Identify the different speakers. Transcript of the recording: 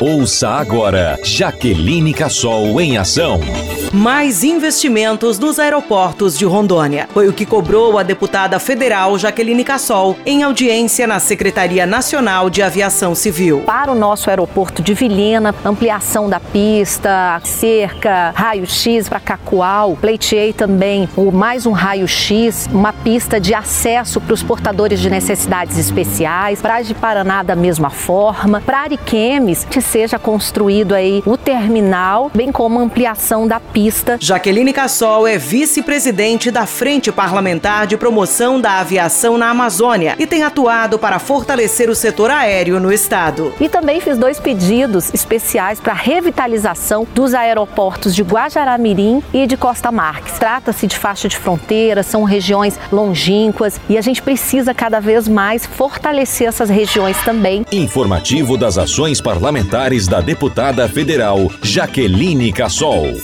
Speaker 1: Ouça agora Jaqueline Cassol em ação.
Speaker 2: Mais investimentos nos aeroportos de Rondônia. Foi o que cobrou a deputada federal Jaqueline Cassol em audiência na Secretaria Nacional de Aviação Civil.
Speaker 3: Para o nosso aeroporto de Vilhena, ampliação da pista, cerca, raio-x para Cacoal. Pleiteei também o mais um raio-x, uma pista de acesso para os portadores de necessidades especiais. Praia de Paraná da mesma forma. Para Ariquemes, que seja construído aí o terminal, bem como ampliação da pista pista.
Speaker 2: Jaqueline Cassol é vice-presidente da Frente Parlamentar de Promoção da Aviação na Amazônia e tem atuado para fortalecer o setor aéreo no estado.
Speaker 3: E também fiz dois pedidos especiais para revitalização dos aeroportos de Guajará-Mirim e de Costa Marques. Trata-se de faixa de fronteira, são regiões longínquas e a gente precisa cada vez mais fortalecer essas regiões também.
Speaker 1: Informativo das ações parlamentares da deputada federal Jaqueline Cassol.